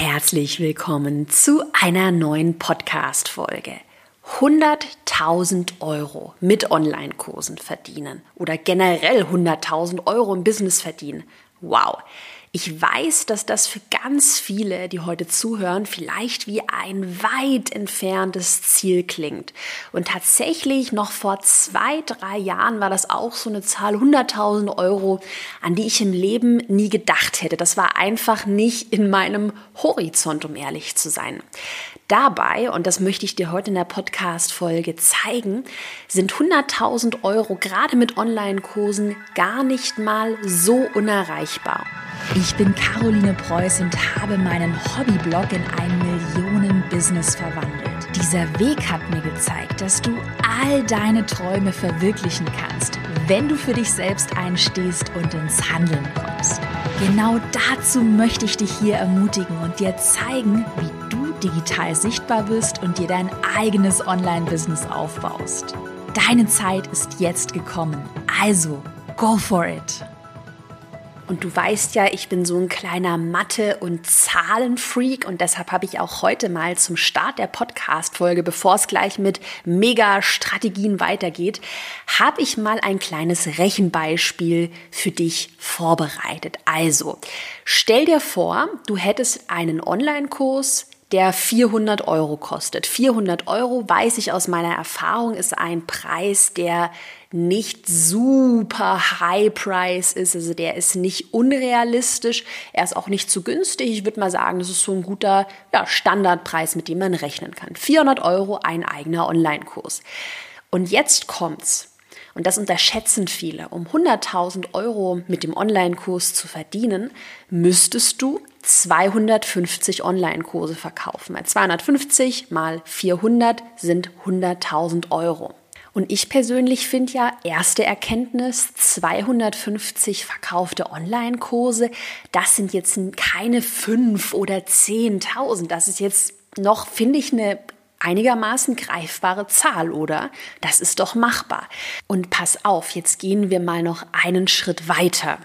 Herzlich willkommen zu einer neuen Podcast-Folge. 100.000 Euro mit Online-Kursen verdienen oder generell 100.000 Euro im Business verdienen. Wow. Ich weiß, dass das für ganz viele, die heute zuhören, vielleicht wie ein weit entferntes Ziel klingt. Und tatsächlich noch vor zwei, drei Jahren war das auch so eine Zahl 100.000 Euro, an die ich im Leben nie gedacht hätte. Das war einfach nicht in meinem Horizont, um ehrlich zu sein. Dabei, und das möchte ich dir heute in der Podcast-Folge zeigen, sind 100.000 Euro gerade mit Online-Kursen gar nicht mal so unerreichbar. Ich bin Caroline Preuß und habe meinen Hobbyblog in ein Millionen-Business verwandelt. Dieser Weg hat mir gezeigt, dass du all deine Träume verwirklichen kannst, wenn du für dich selbst einstehst und ins Handeln kommst. Genau dazu möchte ich dich hier ermutigen und dir zeigen, wie digital sichtbar bist und dir dein eigenes Online-Business aufbaust. Deine Zeit ist jetzt gekommen. Also, go for it! Und du weißt ja, ich bin so ein kleiner Mathe- und Zahlenfreak und deshalb habe ich auch heute mal zum Start der Podcast-Folge, bevor es gleich mit Mega-Strategien weitergeht, habe ich mal ein kleines Rechenbeispiel für dich vorbereitet. Also, stell dir vor, du hättest einen Online-Kurs, der 400 Euro kostet. 400 Euro, weiß ich aus meiner Erfahrung, ist ein Preis, der nicht super High Price ist. Also der ist nicht unrealistisch. Er ist auch nicht zu günstig. Ich würde mal sagen, das ist so ein guter ja, Standardpreis, mit dem man rechnen kann. 400 Euro ein eigener Online-Kurs. Und jetzt kommt's. Und das unterschätzen viele. Um 100.000 Euro mit dem Online-Kurs zu verdienen, müsstest du 250 Online-Kurse verkaufen. 250 mal 400 sind 100.000 Euro. Und ich persönlich finde ja, erste Erkenntnis, 250 verkaufte Online-Kurse, das sind jetzt keine 5 oder 10.000. Das ist jetzt noch, finde ich, eine einigermaßen greifbare Zahl, oder? Das ist doch machbar. Und pass auf, jetzt gehen wir mal noch einen Schritt weiter.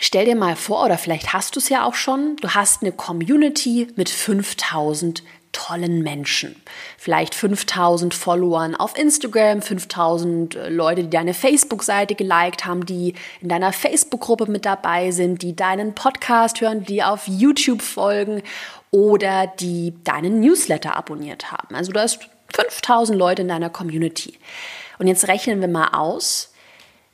Stell dir mal vor, oder vielleicht hast du es ja auch schon, du hast eine Community mit 5000 tollen Menschen. Vielleicht 5000 Followern auf Instagram, 5000 äh, Leute, die deine Facebook-Seite geliked haben, die in deiner Facebook-Gruppe mit dabei sind, die deinen Podcast hören, die auf YouTube folgen oder die deinen Newsletter abonniert haben. Also du hast 5000 Leute in deiner Community. Und jetzt rechnen wir mal aus,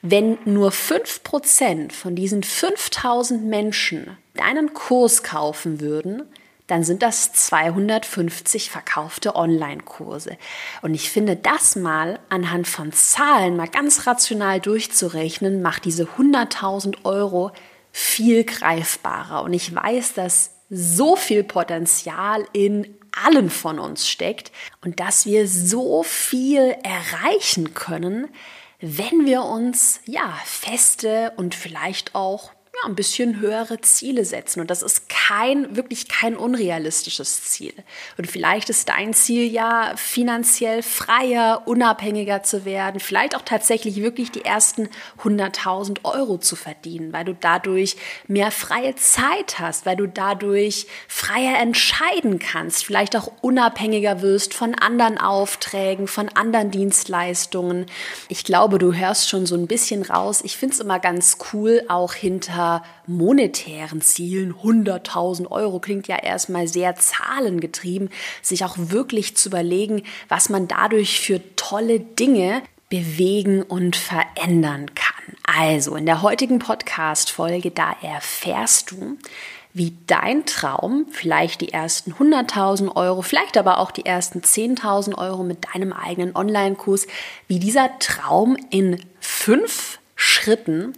wenn nur 5% von diesen 5000 Menschen deinen Kurs kaufen würden, dann sind das 250 verkaufte Online-Kurse. Und ich finde, das mal anhand von Zahlen mal ganz rational durchzurechnen, macht diese 100.000 Euro viel greifbarer. Und ich weiß, dass so viel Potenzial in allen von uns steckt und dass wir so viel erreichen können, wenn wir uns ja feste und vielleicht auch ja, ein bisschen höhere Ziele setzen. Und das ist kein, wirklich kein unrealistisches Ziel. Und vielleicht ist dein Ziel ja, finanziell freier, unabhängiger zu werden, vielleicht auch tatsächlich wirklich die ersten 100.000 Euro zu verdienen, weil du dadurch mehr freie Zeit hast, weil du dadurch freier entscheiden kannst, vielleicht auch unabhängiger wirst von anderen Aufträgen, von anderen Dienstleistungen. Ich glaube, du hörst schon so ein bisschen raus. Ich finde es immer ganz cool, auch hinter monetären Zielen, 100.000 Euro, klingt ja erstmal sehr zahlengetrieben, sich auch wirklich zu überlegen, was man dadurch für tolle Dinge bewegen und verändern kann. Also in der heutigen Podcast-Folge, da erfährst du, wie dein Traum, vielleicht die ersten 100.000 Euro, vielleicht aber auch die ersten 10.000 Euro mit deinem eigenen Online-Kurs, wie dieser Traum in fünf Schritten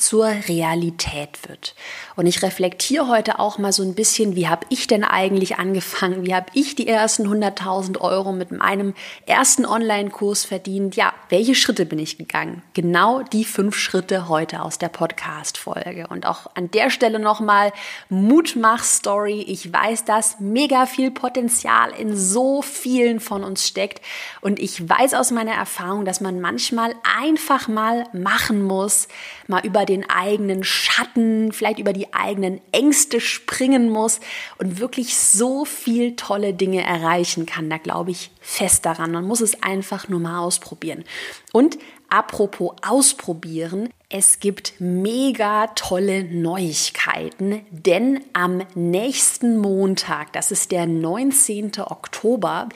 zur Realität wird. Und ich reflektiere heute auch mal so ein bisschen, wie habe ich denn eigentlich angefangen? Wie habe ich die ersten 100.000 Euro mit meinem ersten Online-Kurs verdient? Ja, welche Schritte bin ich gegangen? Genau die fünf Schritte heute aus der Podcast-Folge. Und auch an der Stelle nochmal Mutmach-Story. Ich weiß, dass mega viel Potenzial in so vielen von uns steckt. Und ich weiß aus meiner Erfahrung, dass man manchmal einfach mal machen muss, mal über den eigenen Schatten, vielleicht über die eigenen Ängste springen muss und wirklich so viel tolle Dinge erreichen kann. Da glaube ich fest daran. Man muss es einfach nur mal ausprobieren. Und apropos ausprobieren, es gibt mega tolle Neuigkeiten, denn am nächsten Montag, das ist der 19. Oktober,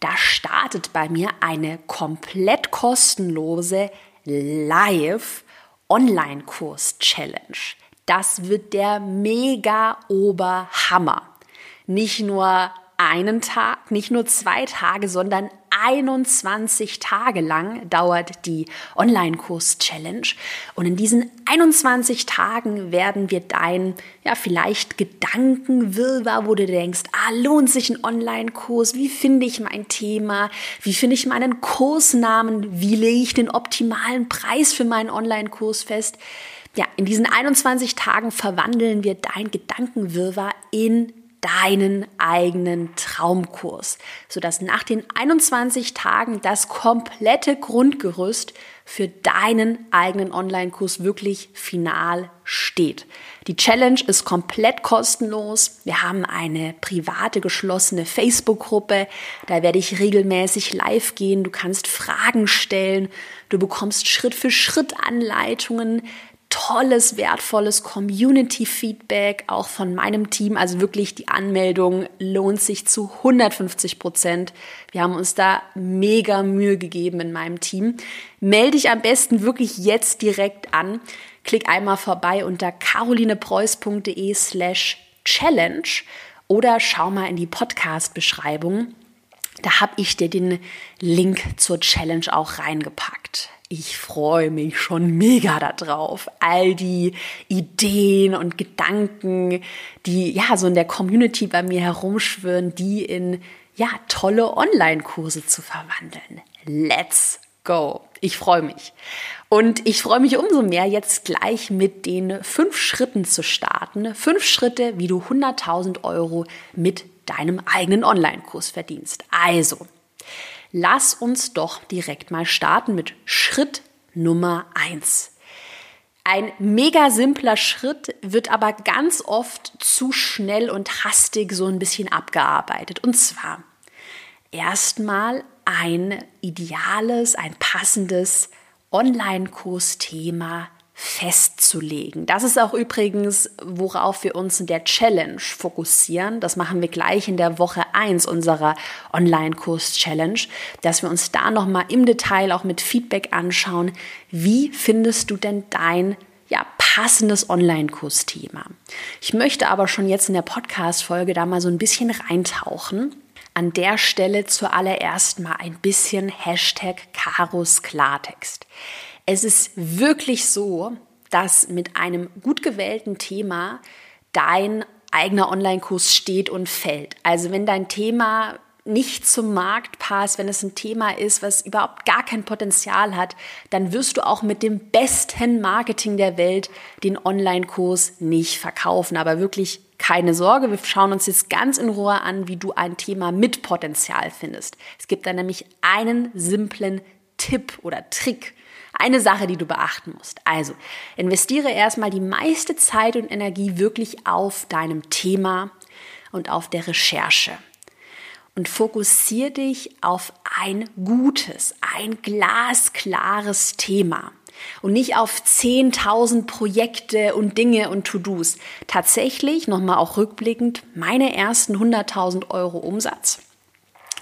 da startet bei mir eine komplett kostenlose Live Online-Kurs-Challenge. Das wird der mega Oberhammer. Nicht nur einen Tag, nicht nur zwei Tage, sondern 21 Tage lang dauert die Online-Kurs-Challenge. Und in diesen 21 Tagen werden wir dein, ja, vielleicht Gedankenwirrwarr, wo du denkst, ah, lohnt sich ein Online-Kurs? Wie finde ich mein Thema? Wie finde ich meinen Kursnamen? Wie lege ich den optimalen Preis für meinen Online-Kurs fest? Ja, in diesen 21 Tagen verwandeln wir dein Gedankenwirrwarr in deinen eigenen Traumkurs, sodass nach den 21 Tagen das komplette Grundgerüst für deinen eigenen Online-Kurs wirklich final steht. Die Challenge ist komplett kostenlos. Wir haben eine private geschlossene Facebook-Gruppe. Da werde ich regelmäßig live gehen. Du kannst Fragen stellen. Du bekommst Schritt für Schritt Anleitungen tolles, wertvolles Community-Feedback, auch von meinem Team. Also wirklich, die Anmeldung lohnt sich zu 150 Prozent. Wir haben uns da mega Mühe gegeben in meinem Team. Melde dich am besten wirklich jetzt direkt an. Klick einmal vorbei unter carolinepreuß.de slash challenge oder schau mal in die Podcast-Beschreibung. Da habe ich dir den Link zur Challenge auch reingepackt. Ich freue mich schon mega darauf. All die Ideen und Gedanken, die ja so in der Community bei mir herumschwirren, die in ja tolle Online-Kurse zu verwandeln. Let's go. Ich freue mich. Und ich freue mich umso mehr, jetzt gleich mit den fünf Schritten zu starten. Fünf Schritte, wie du 100.000 Euro mit deinem eigenen Online-Kurs verdienst. Also, lass uns doch direkt mal starten mit Schritt Nummer eins. Ein mega simpler Schritt wird aber ganz oft zu schnell und hastig so ein bisschen abgearbeitet. Und zwar erstmal ein ideales, ein passendes Online-Kursthema festzulegen. Das ist auch übrigens, worauf wir uns in der Challenge fokussieren. Das machen wir gleich in der Woche 1 unserer Online-Kurs-Challenge, dass wir uns da nochmal im Detail auch mit Feedback anschauen. Wie findest du denn dein ja, passendes Online-Kursthema? Ich möchte aber schon jetzt in der Podcast-Folge da mal so ein bisschen reintauchen. An der Stelle zuallererst mal ein bisschen Hashtag Karos Klartext. Es ist wirklich so, dass mit einem gut gewählten Thema dein eigener Online-Kurs steht und fällt. Also wenn dein Thema nicht zum Markt passt, wenn es ein Thema ist, was überhaupt gar kein Potenzial hat, dann wirst du auch mit dem besten Marketing der Welt den Online-Kurs nicht verkaufen. Aber wirklich keine Sorge, wir schauen uns jetzt ganz in Ruhe an, wie du ein Thema mit Potenzial findest. Es gibt da nämlich einen simplen Tipp oder Trick, eine Sache, die du beachten musst. Also, investiere erstmal die meiste Zeit und Energie wirklich auf deinem Thema und auf der Recherche. Und fokussiere dich auf ein gutes, ein glasklares Thema und nicht auf 10.000 Projekte und Dinge und To-Dos. Tatsächlich, nochmal auch rückblickend, meine ersten 100.000 Euro Umsatz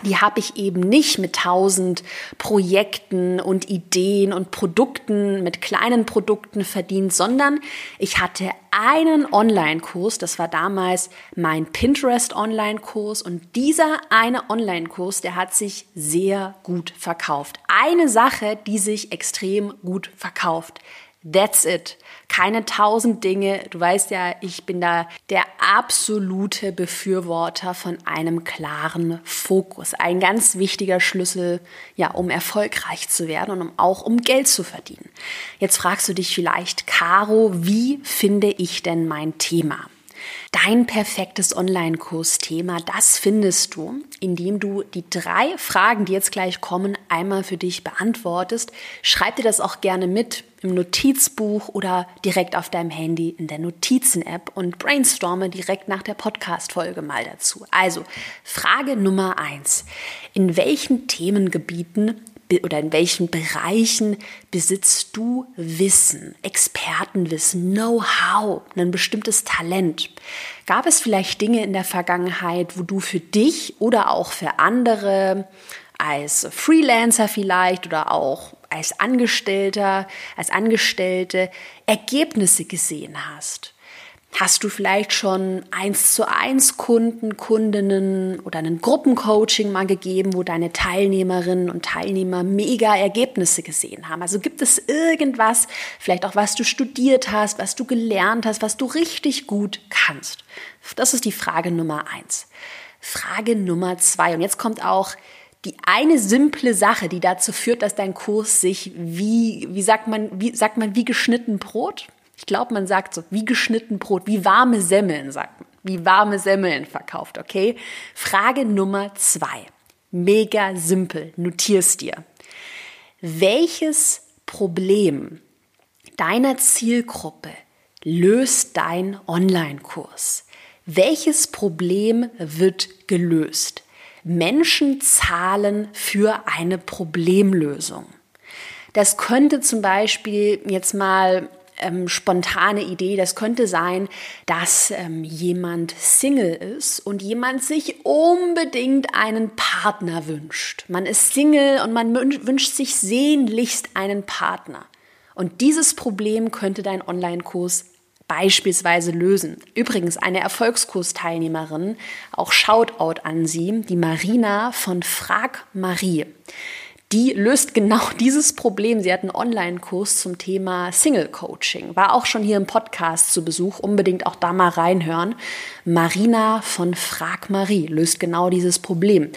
die habe ich eben nicht mit tausend Projekten und Ideen und Produkten, mit kleinen Produkten verdient, sondern ich hatte einen Online-Kurs, das war damals mein Pinterest-Online-Kurs und dieser eine Online-Kurs, der hat sich sehr gut verkauft. Eine Sache, die sich extrem gut verkauft. That's it. Keine tausend Dinge. Du weißt ja, ich bin da der absolute Befürworter von einem klaren Fokus. Ein ganz wichtiger Schlüssel, ja, um erfolgreich zu werden und um, auch um Geld zu verdienen. Jetzt fragst du dich vielleicht, Caro, wie finde ich denn mein Thema? Dein perfektes Online-Kursthema, das findest du, indem du die drei Fragen, die jetzt gleich kommen, einmal für dich beantwortest. Schreib dir das auch gerne mit im Notizbuch oder direkt auf deinem Handy in der Notizen-App und brainstorme direkt nach der Podcast-Folge mal dazu. Also, Frage Nummer eins. In welchen Themengebieten oder in welchen Bereichen besitzt du Wissen, Expertenwissen, Know-how, ein bestimmtes Talent? Gab es vielleicht Dinge in der Vergangenheit, wo du für dich oder auch für andere als Freelancer vielleicht oder auch als Angestellter, als Angestellte Ergebnisse gesehen hast? Hast du vielleicht schon eins zu eins Kunden, Kundinnen oder ein Gruppencoaching mal gegeben, wo deine Teilnehmerinnen und Teilnehmer mega Ergebnisse gesehen haben? Also gibt es irgendwas, vielleicht auch was du studiert hast, was du gelernt hast, was du richtig gut kannst? Das ist die Frage Nummer eins. Frage Nummer zwei. Und jetzt kommt auch die eine simple Sache, die dazu führt, dass dein Kurs sich wie, wie sagt man, wie sagt man, wie geschnitten Brot? Ich glaube, man sagt so, wie geschnitten Brot, wie warme Semmeln, sagt man. Wie warme Semmeln verkauft, okay? Frage Nummer zwei. Mega simpel. Notier's dir. Welches Problem deiner Zielgruppe löst dein Online-Kurs? Welches Problem wird gelöst? Menschen zahlen für eine Problemlösung. Das könnte zum Beispiel jetzt mal ähm, spontane Idee. Das könnte sein, dass ähm, jemand Single ist und jemand sich unbedingt einen Partner wünscht. Man ist Single und man wünscht sich sehnlichst einen Partner. Und dieses Problem könnte dein Online-Kurs beispielsweise lösen. Übrigens, eine Erfolgskursteilnehmerin, auch Shoutout an sie, die Marina von Frag Marie die löst genau dieses Problem. Sie hat einen Online-Kurs zum Thema Single Coaching. War auch schon hier im Podcast zu Besuch. Unbedingt auch da mal reinhören. Marina von Frag Marie löst genau dieses Problem.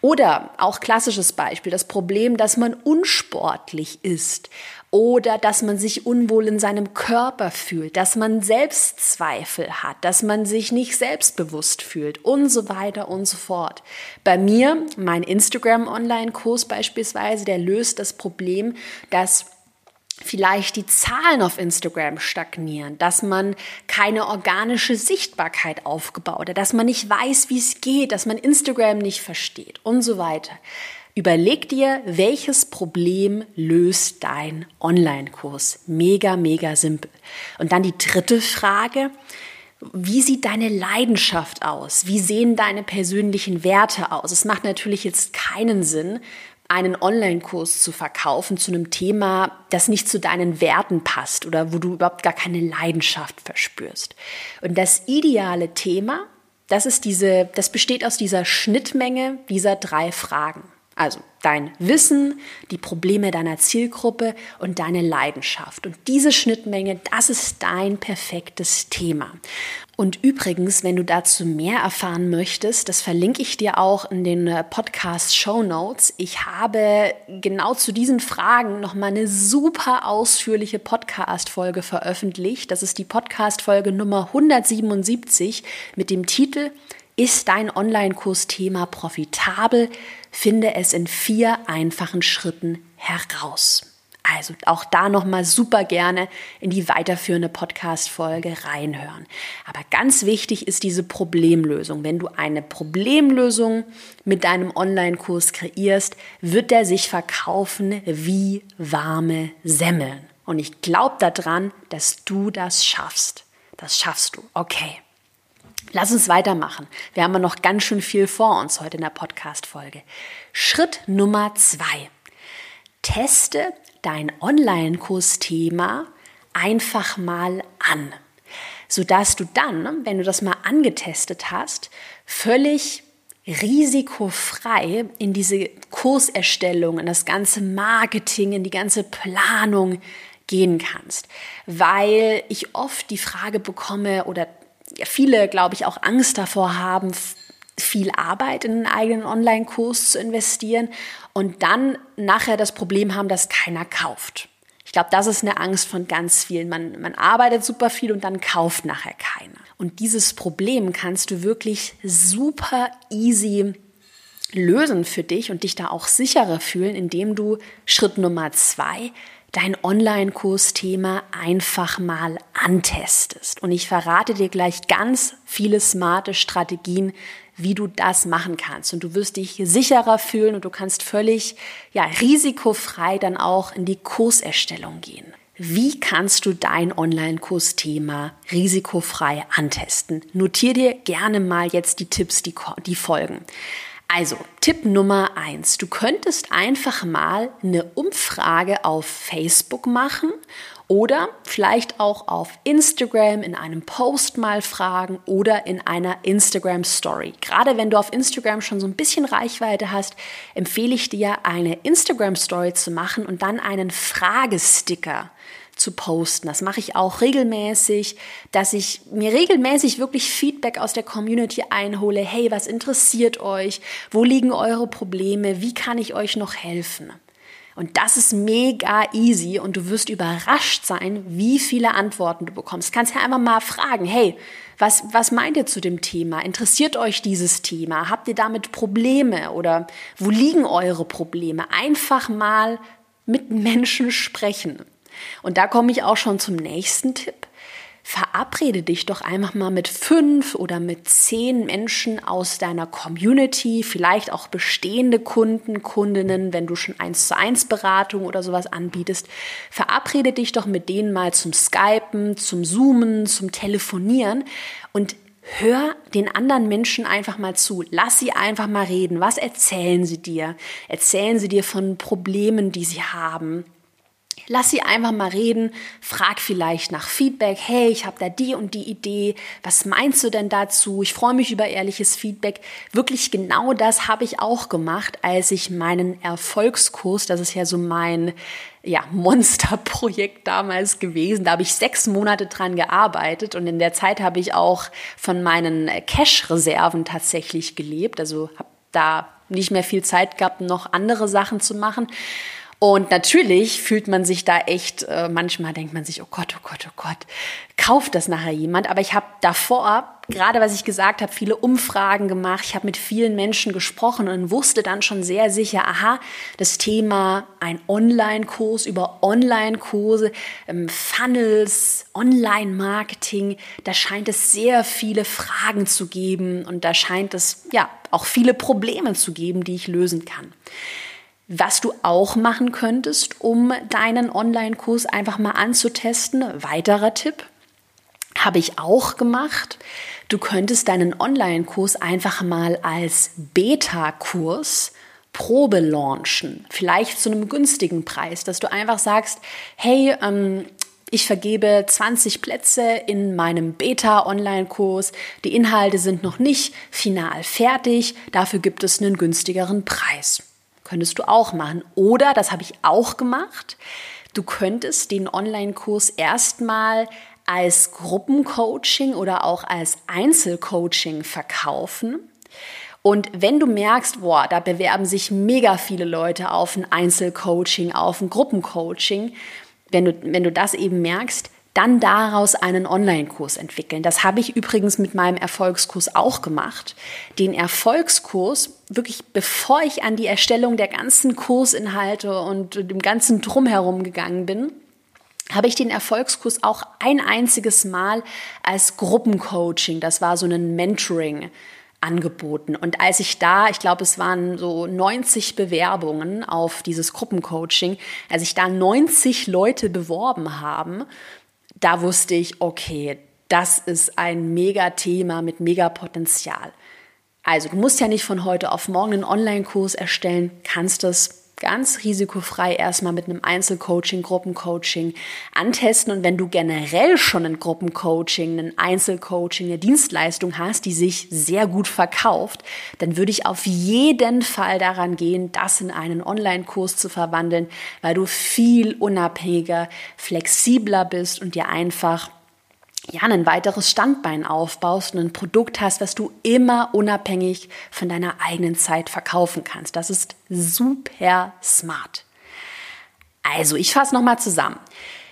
Oder auch klassisches Beispiel, das Problem, dass man unsportlich ist oder dass man sich unwohl in seinem Körper fühlt, dass man Selbstzweifel hat, dass man sich nicht selbstbewusst fühlt und so weiter und so fort. Bei mir, mein Instagram-Online-Kurs beispielsweise, der löst das Problem, dass vielleicht die Zahlen auf Instagram stagnieren, dass man keine organische Sichtbarkeit aufgebaut hat, dass man nicht weiß, wie es geht, dass man Instagram nicht versteht und so weiter. Überleg dir, welches Problem löst dein Online-Kurs. Mega, mega simpel. Und dann die dritte Frage. Wie sieht deine Leidenschaft aus? Wie sehen deine persönlichen Werte aus? Es macht natürlich jetzt keinen Sinn, einen Online-Kurs zu verkaufen zu einem Thema, das nicht zu deinen Werten passt oder wo du überhaupt gar keine Leidenschaft verspürst. Und das ideale Thema, das ist diese, das besteht aus dieser Schnittmenge dieser drei Fragen. Also dein Wissen, die Probleme deiner Zielgruppe und deine Leidenschaft. Und diese Schnittmenge, das ist dein perfektes Thema. Und übrigens, wenn du dazu mehr erfahren möchtest, das verlinke ich dir auch in den äh, Podcast Show Notes. Ich habe genau zu diesen Fragen noch mal eine super ausführliche Podcast Folge veröffentlicht. Das ist die Podcast Folge Nummer 177 mit dem Titel ist dein Online-Kurs-Thema profitabel? Finde es in vier einfachen Schritten heraus. Also auch da nochmal super gerne in die weiterführende Podcast-Folge reinhören. Aber ganz wichtig ist diese Problemlösung. Wenn du eine Problemlösung mit deinem Online-Kurs kreierst, wird der sich verkaufen wie warme Semmeln. Und ich glaube daran, dass du das schaffst. Das schaffst du. Okay. Lass uns weitermachen. Wir haben ja noch ganz schön viel vor uns heute in der Podcast-Folge. Schritt Nummer zwei. Teste dein Online-Kursthema einfach mal an, sodass du dann, wenn du das mal angetestet hast, völlig risikofrei in diese Kurserstellung, in das ganze Marketing, in die ganze Planung gehen kannst. Weil ich oft die Frage bekomme oder viele, glaube ich, auch Angst davor haben, viel Arbeit in einen eigenen Online-Kurs zu investieren und dann nachher das Problem haben, dass keiner kauft. Ich glaube, das ist eine Angst von ganz vielen. Man, man arbeitet super viel und dann kauft nachher keiner. Und dieses Problem kannst du wirklich super easy lösen für dich und dich da auch sicherer fühlen, indem du Schritt Nummer zwei dein Online-Kursthema einfach mal antestest. Und ich verrate dir gleich ganz viele smarte Strategien, wie du das machen kannst. Und du wirst dich sicherer fühlen und du kannst völlig, ja, risikofrei dann auch in die Kurserstellung gehen. Wie kannst du dein Online-Kursthema risikofrei antesten? Notier dir gerne mal jetzt die Tipps, die, die folgen. Also, Tipp Nummer eins. Du könntest einfach mal eine Umfrage auf Facebook machen oder vielleicht auch auf Instagram in einem Post mal fragen oder in einer Instagram Story. Gerade wenn du auf Instagram schon so ein bisschen Reichweite hast, empfehle ich dir, eine Instagram Story zu machen und dann einen Fragesticker zu posten. Das mache ich auch regelmäßig, dass ich mir regelmäßig wirklich Feedback aus der Community einhole. Hey, was interessiert euch? Wo liegen eure Probleme? Wie kann ich euch noch helfen? Und das ist mega easy und du wirst überrascht sein, wie viele Antworten du bekommst. Du kannst ja einfach mal fragen, hey, was, was meint ihr zu dem Thema? Interessiert euch dieses Thema? Habt ihr damit Probleme oder wo liegen eure Probleme? Einfach mal mit Menschen sprechen. Und da komme ich auch schon zum nächsten Tipp. Verabrede dich doch einfach mal mit fünf oder mit zehn Menschen aus deiner Community, vielleicht auch bestehende Kunden, Kundinnen, wenn du schon eins zu eins Beratung oder sowas anbietest. Verabrede dich doch mit denen mal zum Skypen, zum Zoomen, zum Telefonieren und Hör den anderen Menschen einfach mal zu. Lass sie einfach mal reden. Was erzählen sie dir? Erzählen sie dir von Problemen, die sie haben? Lass sie einfach mal reden, frag vielleicht nach Feedback. Hey, ich habe da die und die Idee. Was meinst du denn dazu? Ich freue mich über ehrliches Feedback. Wirklich genau das habe ich auch gemacht, als ich meinen Erfolgskurs, das ist ja so mein ja, Monsterprojekt damals gewesen. Da habe ich sechs Monate dran gearbeitet und in der Zeit habe ich auch von meinen Cash-Reserven tatsächlich gelebt. Also habe da nicht mehr viel Zeit gehabt, noch andere Sachen zu machen. Und natürlich fühlt man sich da echt, äh, manchmal denkt man sich, oh Gott, oh Gott, oh Gott, kauft das nachher jemand. Aber ich habe davor, gerade was ich gesagt habe, viele Umfragen gemacht. Ich habe mit vielen Menschen gesprochen und wusste dann schon sehr sicher, aha, das Thema ein Online-Kurs über Online-Kurse, ähm, Funnels, Online-Marketing, da scheint es sehr viele Fragen zu geben und da scheint es ja auch viele Probleme zu geben, die ich lösen kann. Was du auch machen könntest, um deinen Online-Kurs einfach mal anzutesten, weiterer Tipp, habe ich auch gemacht. Du könntest deinen Online-Kurs einfach mal als Beta-Kurs Probe launchen, vielleicht zu einem günstigen Preis, dass du einfach sagst, hey, ähm, ich vergebe 20 Plätze in meinem Beta-Online-Kurs. Die Inhalte sind noch nicht final fertig. Dafür gibt es einen günstigeren Preis. Könntest du auch machen. Oder, das habe ich auch gemacht, du könntest den Online-Kurs erstmal als Gruppencoaching oder auch als Einzelcoaching verkaufen. Und wenn du merkst, boah, da bewerben sich mega viele Leute auf ein Einzelcoaching, auf ein Gruppencoaching, wenn du, wenn du das eben merkst, dann daraus einen Online-Kurs entwickeln. Das habe ich übrigens mit meinem Erfolgskurs auch gemacht. Den Erfolgskurs, wirklich bevor ich an die Erstellung der ganzen Kursinhalte und dem ganzen Drumherum gegangen bin, habe ich den Erfolgskurs auch ein einziges Mal als Gruppencoaching, das war so ein Mentoring, angeboten. Und als ich da, ich glaube, es waren so 90 Bewerbungen auf dieses Gruppencoaching, als ich da 90 Leute beworben haben, da wusste ich, okay, das ist ein Mega-Thema mit Mega-Potenzial. Also du musst ja nicht von heute auf morgen einen Online-Kurs erstellen, kannst es ganz risikofrei erstmal mit einem Einzelcoaching, Gruppencoaching antesten. Und wenn du generell schon ein Gruppencoaching, ein Einzelcoaching, eine Dienstleistung hast, die sich sehr gut verkauft, dann würde ich auf jeden Fall daran gehen, das in einen Online-Kurs zu verwandeln, weil du viel unabhängiger, flexibler bist und dir einfach ja, ein weiteres Standbein aufbaust und ein Produkt hast, was du immer unabhängig von deiner eigenen Zeit verkaufen kannst. Das ist super smart. Also, ich fasse nochmal zusammen.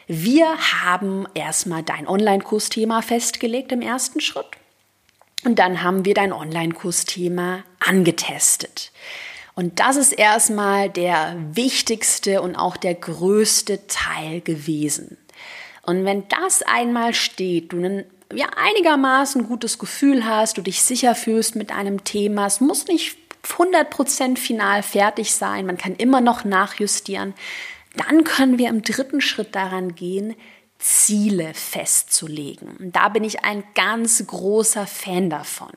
Wir haben erstmal dein Online-Kursthema festgelegt im ersten Schritt. Und dann haben wir dein Online-Kursthema angetestet. Und das ist erstmal der wichtigste und auch der größte Teil gewesen. Und wenn das einmal steht, du ein ja, einigermaßen gutes Gefühl hast, du dich sicher fühlst mit einem Thema, es muss nicht 100% final fertig sein, man kann immer noch nachjustieren, dann können wir im dritten Schritt daran gehen, Ziele festzulegen. Und da bin ich ein ganz großer Fan davon.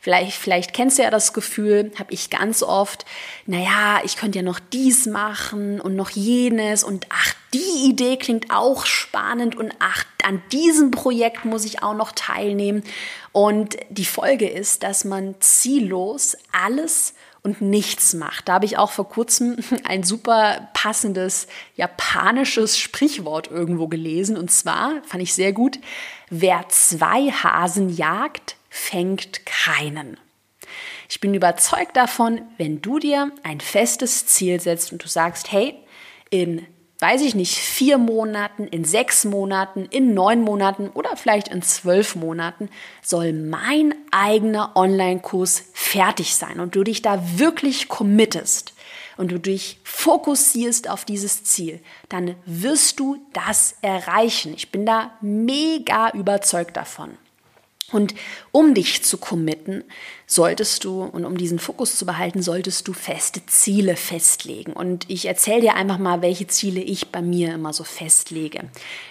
Vielleicht, vielleicht kennst du ja das Gefühl, habe ich ganz oft, naja, ich könnte ja noch dies machen und noch jenes und ach, die Idee klingt auch spannend und ach, an diesem Projekt muss ich auch noch teilnehmen. Und die Folge ist, dass man ziellos alles und nichts macht. Da habe ich auch vor kurzem ein super passendes japanisches Sprichwort irgendwo gelesen. Und zwar fand ich sehr gut, wer zwei Hasen jagt, fängt keinen. Ich bin überzeugt davon, wenn du dir ein festes Ziel setzt und du sagst, hey, in weiß ich nicht, vier Monaten, in sechs Monaten, in neun Monaten oder vielleicht in zwölf Monaten soll mein eigener Online-Kurs fertig sein und du dich da wirklich committest und du dich fokussierst auf dieses Ziel, dann wirst du das erreichen. Ich bin da mega überzeugt davon. Und um dich zu committen, solltest du und um diesen Fokus zu behalten, solltest du feste Ziele festlegen. Und ich erzähle dir einfach mal, welche Ziele ich bei mir immer so festlege,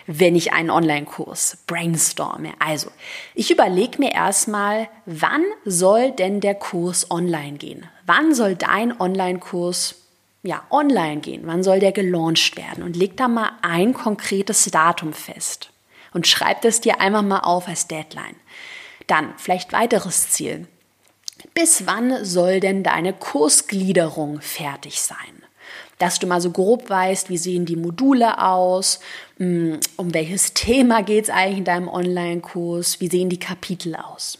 wenn ich einen Online-Kurs brainstorme. Also, ich überlege mir erstmal, wann soll denn der Kurs online gehen? Wann soll dein Online-Kurs ja, online gehen? Wann soll der gelauncht werden? Und leg da mal ein konkretes Datum fest und schreib das dir einfach mal auf als Deadline. Dann vielleicht weiteres Ziel. Bis wann soll denn deine Kursgliederung fertig sein? Dass du mal so grob weißt, wie sehen die Module aus, hm, um welches Thema geht es eigentlich in deinem Online-Kurs, wie sehen die Kapitel aus.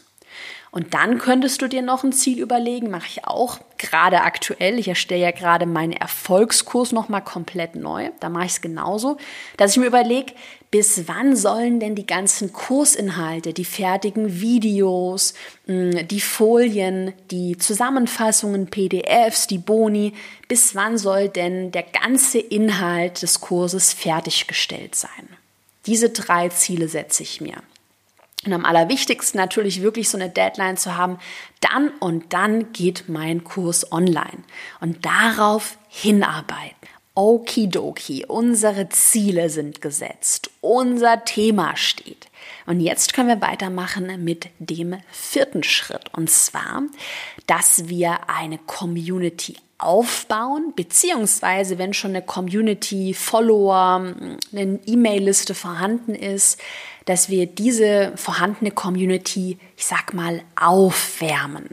Und dann könntest du dir noch ein Ziel überlegen, mache ich auch gerade aktuell. Ich erstelle ja gerade meinen Erfolgskurs nochmal komplett neu. Da mache ich es genauso, dass ich mir überlege, bis wann sollen denn die ganzen Kursinhalte, die fertigen Videos, hm, die Folien, die Zusammenfassungen, PDFs, die Boni, bis wann soll denn der ganze Inhalt des Kurses fertiggestellt sein? Diese drei Ziele setze ich mir. Und am allerwichtigsten natürlich wirklich so eine Deadline zu haben, dann und dann geht mein Kurs online. Und darauf hinarbeiten. Okidoki, unsere Ziele sind gesetzt, unser Thema steht. Und jetzt können wir weitermachen mit dem vierten Schritt. Und zwar, dass wir eine Community aufbauen, beziehungsweise wenn schon eine Community, Follower, eine E-Mail-Liste vorhanden ist, dass wir diese vorhandene Community, ich sag mal, aufwärmen.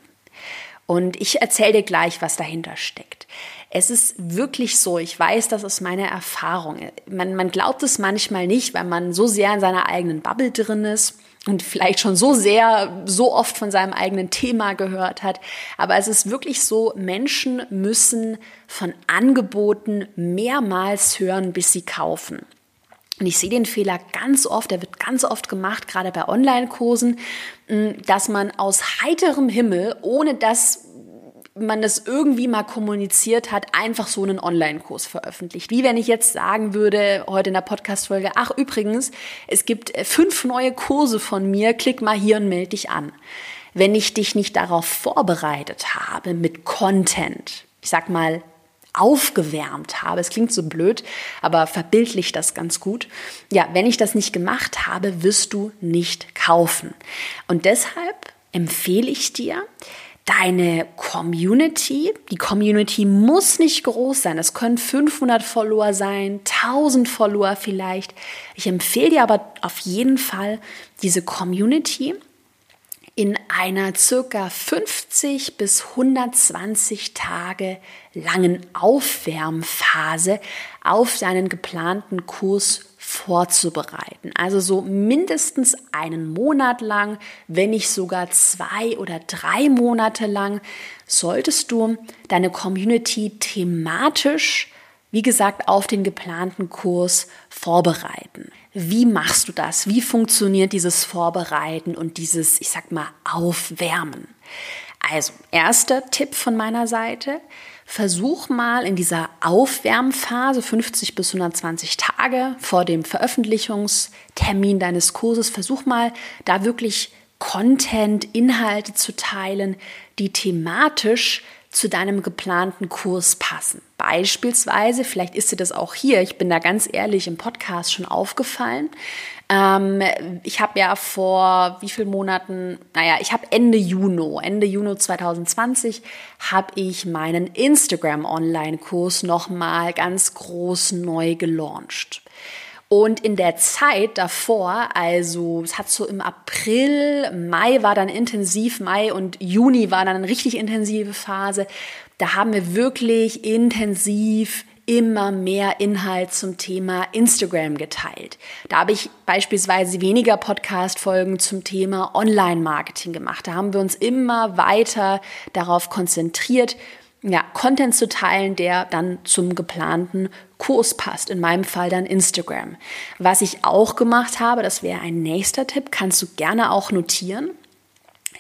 Und ich erzähle dir gleich, was dahinter steckt. Es ist wirklich so, ich weiß, das ist meine Erfahrung. Man, man glaubt es manchmal nicht, weil man so sehr in seiner eigenen Bubble drin ist und vielleicht schon so sehr, so oft von seinem eigenen Thema gehört hat. Aber es ist wirklich so, Menschen müssen von Angeboten mehrmals hören, bis sie kaufen. Und ich sehe den Fehler ganz oft, der wird ganz oft gemacht, gerade bei Online-Kursen, dass man aus heiterem Himmel, ohne dass man das irgendwie mal kommuniziert hat, einfach so einen Online-Kurs veröffentlicht. Wie wenn ich jetzt sagen würde, heute in der Podcast-Folge, ach übrigens, es gibt fünf neue Kurse von mir, klick mal hier und melde dich an. Wenn ich dich nicht darauf vorbereitet habe mit Content, ich sag mal aufgewärmt habe. Es klingt so blöd, aber verbildlich das ganz gut. Ja, wenn ich das nicht gemacht habe, wirst du nicht kaufen. Und deshalb empfehle ich dir, deine Community, die Community muss nicht groß sein, es können 500 Follower sein, 1000 Follower vielleicht. Ich empfehle dir aber auf jeden Fall, diese Community in einer circa 50 bis 120 Tage langen Aufwärmphase auf deinen geplanten Kurs vorzubereiten. Also so mindestens einen Monat lang, wenn nicht sogar zwei oder drei Monate lang, solltest du deine Community thematisch wie gesagt, auf den geplanten Kurs vorbereiten. Wie machst du das? Wie funktioniert dieses Vorbereiten und dieses, ich sag mal, Aufwärmen? Also, erster Tipp von meiner Seite. Versuch mal in dieser Aufwärmphase 50 bis 120 Tage vor dem Veröffentlichungstermin deines Kurses, versuch mal da wirklich Content, Inhalte zu teilen, die thematisch zu deinem geplanten Kurs passen. Beispielsweise, vielleicht ist dir das auch hier, ich bin da ganz ehrlich im Podcast schon aufgefallen. Ähm, ich habe ja vor wie vielen Monaten, naja, ich habe Ende Juni, Ende Juni 2020 habe ich meinen Instagram Online-Kurs nochmal ganz groß neu gelauncht. Und in der Zeit davor, also es hat so im April, Mai war dann intensiv, Mai und Juni war dann eine richtig intensive Phase. Da haben wir wirklich intensiv immer mehr Inhalt zum Thema Instagram geteilt. Da habe ich beispielsweise weniger Podcast-Folgen zum Thema Online-Marketing gemacht. Da haben wir uns immer weiter darauf konzentriert, ja, Content zu teilen, der dann zum geplanten Kurs passt. In meinem Fall dann Instagram. Was ich auch gemacht habe, das wäre ein nächster Tipp, kannst du gerne auch notieren.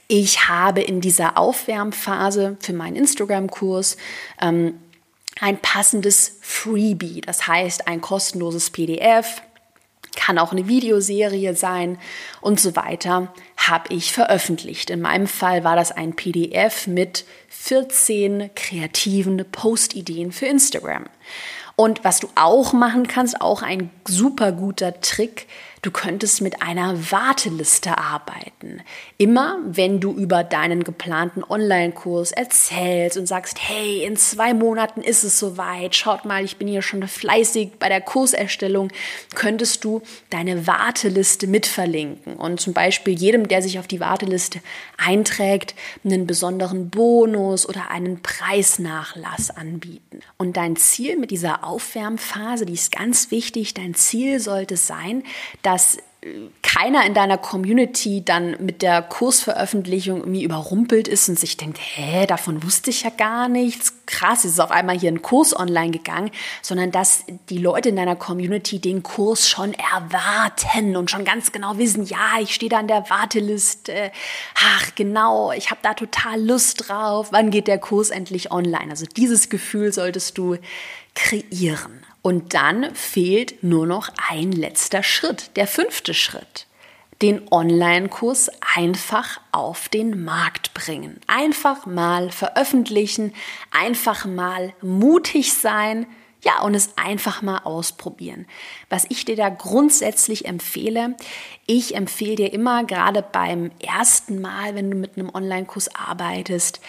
Ich habe in dieser Aufwärmphase für meinen Instagram-Kurs ähm, ein passendes Freebie, das heißt ein kostenloses PDF, kann auch eine Videoserie sein und so weiter, habe ich veröffentlicht. In meinem Fall war das ein PDF mit 14 kreativen Post-Ideen für Instagram. Und was du auch machen kannst, auch ein super guter Trick, Du könntest mit einer Warteliste arbeiten. Immer wenn du über deinen geplanten Online-Kurs erzählst und sagst, hey, in zwei Monaten ist es soweit, schaut mal, ich bin hier schon fleißig bei der Kurserstellung, könntest du deine Warteliste mitverlinken und zum Beispiel jedem, der sich auf die Warteliste einträgt, einen besonderen Bonus oder einen Preisnachlass anbieten. Und dein Ziel mit dieser Aufwärmphase, die ist ganz wichtig, dein Ziel sollte sein, dass dass keiner in deiner Community dann mit der Kursveröffentlichung irgendwie überrumpelt ist und sich denkt, hä, davon wusste ich ja gar nichts. Krass, ist auf einmal hier ein Kurs online gegangen, sondern dass die Leute in deiner Community den Kurs schon erwarten und schon ganz genau wissen, ja, ich stehe da an der Warteliste. Ach, genau, ich habe da total Lust drauf. Wann geht der Kurs endlich online? Also dieses Gefühl solltest du kreieren. Und dann fehlt nur noch ein letzter Schritt, der fünfte Schritt. Den Online-Kurs einfach auf den Markt bringen. Einfach mal veröffentlichen, einfach mal mutig sein, ja, und es einfach mal ausprobieren. Was ich dir da grundsätzlich empfehle, ich empfehle dir immer, gerade beim ersten Mal, wenn du mit einem Online-Kurs arbeitest,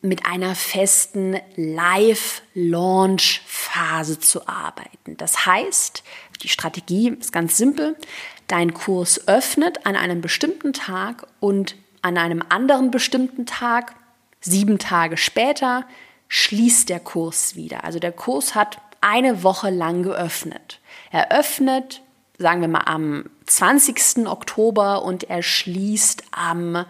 mit einer festen Live-Launch-Phase zu arbeiten. Das heißt, die Strategie ist ganz simpel. Dein Kurs öffnet an einem bestimmten Tag und an einem anderen bestimmten Tag, sieben Tage später, schließt der Kurs wieder. Also der Kurs hat eine Woche lang geöffnet. Er öffnet, sagen wir mal, am 20. Oktober und er schließt am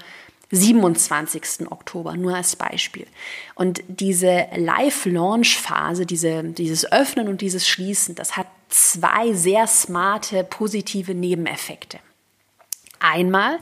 27. Oktober, nur als Beispiel. Und diese Live-Launch-Phase, diese, dieses Öffnen und dieses Schließen, das hat zwei sehr smarte, positive Nebeneffekte. Einmal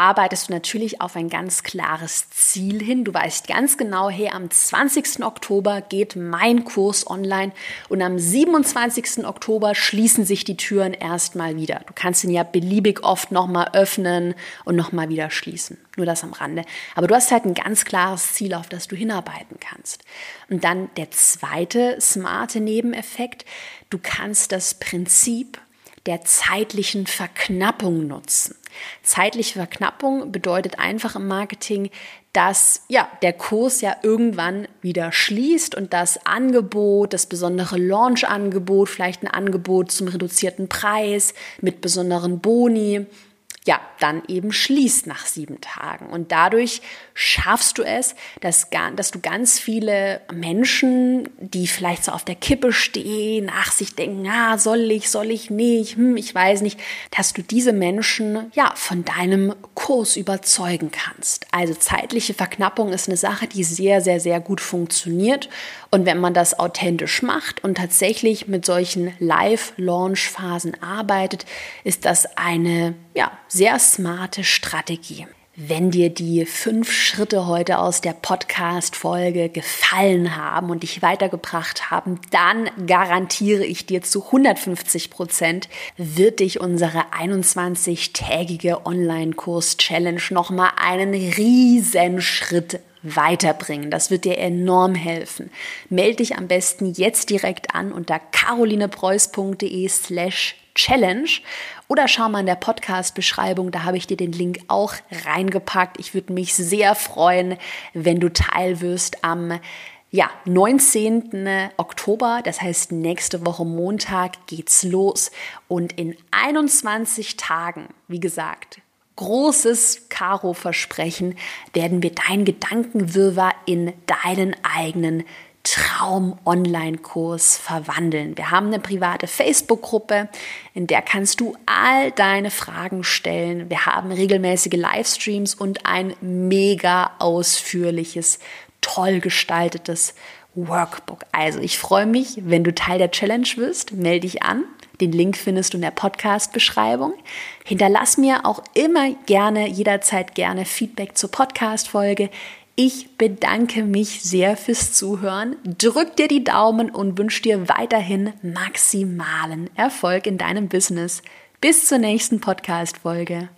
arbeitest du natürlich auf ein ganz klares Ziel hin. Du weißt ganz genau, hey, am 20. Oktober geht mein Kurs online und am 27. Oktober schließen sich die Türen erstmal wieder. Du kannst ihn ja beliebig oft nochmal öffnen und nochmal wieder schließen. Nur das am Rande. Aber du hast halt ein ganz klares Ziel, auf das du hinarbeiten kannst. Und dann der zweite smarte Nebeneffekt. Du kannst das Prinzip der zeitlichen Verknappung nutzen. Zeitliche Verknappung bedeutet einfach im Marketing, dass ja der Kurs ja irgendwann wieder schließt und das Angebot, das besondere Launch-Angebot, vielleicht ein Angebot zum reduzierten Preis mit besonderen Boni, ja, dann eben schließt nach sieben Tagen. Und dadurch schaffst du es, dass, dass du ganz viele Menschen, die vielleicht so auf der Kippe stehen, nach sich denken, ah, soll ich, soll ich nicht, hm, ich weiß nicht, dass du diese Menschen, ja, von deinem Kurs überzeugen kannst. Also zeitliche Verknappung ist eine Sache, die sehr, sehr, sehr gut funktioniert. Und wenn man das authentisch macht und tatsächlich mit solchen Live-Launch-Phasen arbeitet, ist das eine, ja, sehr smarte Strategie. Wenn dir die fünf Schritte heute aus der Podcast-Folge gefallen haben und dich weitergebracht haben, dann garantiere ich dir zu 150 Prozent wird dich unsere 21-tägige Online-Kurs-Challenge nochmal einen riesen Schritt weiterbringen. Das wird dir enorm helfen. Melde dich am besten jetzt direkt an unter carolinepreuß.de slash challenge oder schau mal in der Podcast-Beschreibung, da habe ich dir den Link auch reingepackt. Ich würde mich sehr freuen, wenn du Teil wirst am ja, 19. Oktober, das heißt nächste Woche Montag geht's los und in 21 Tagen, wie gesagt, großes Karo-Versprechen, werden wir dein Gedankenwirrwarr in deinen eigenen Traum-Online-Kurs verwandeln. Wir haben eine private Facebook-Gruppe, in der kannst du all deine Fragen stellen. Wir haben regelmäßige Livestreams und ein mega ausführliches, toll gestaltetes Workbook. Also ich freue mich, wenn du Teil der Challenge wirst. Melde dich an. Den Link findest du in der Podcast-Beschreibung. Hinterlass mir auch immer gerne, jederzeit gerne Feedback zur Podcast-Folge. Ich bedanke mich sehr fürs Zuhören, drück dir die Daumen und wünsche dir weiterhin maximalen Erfolg in deinem Business. Bis zur nächsten Podcast-Folge.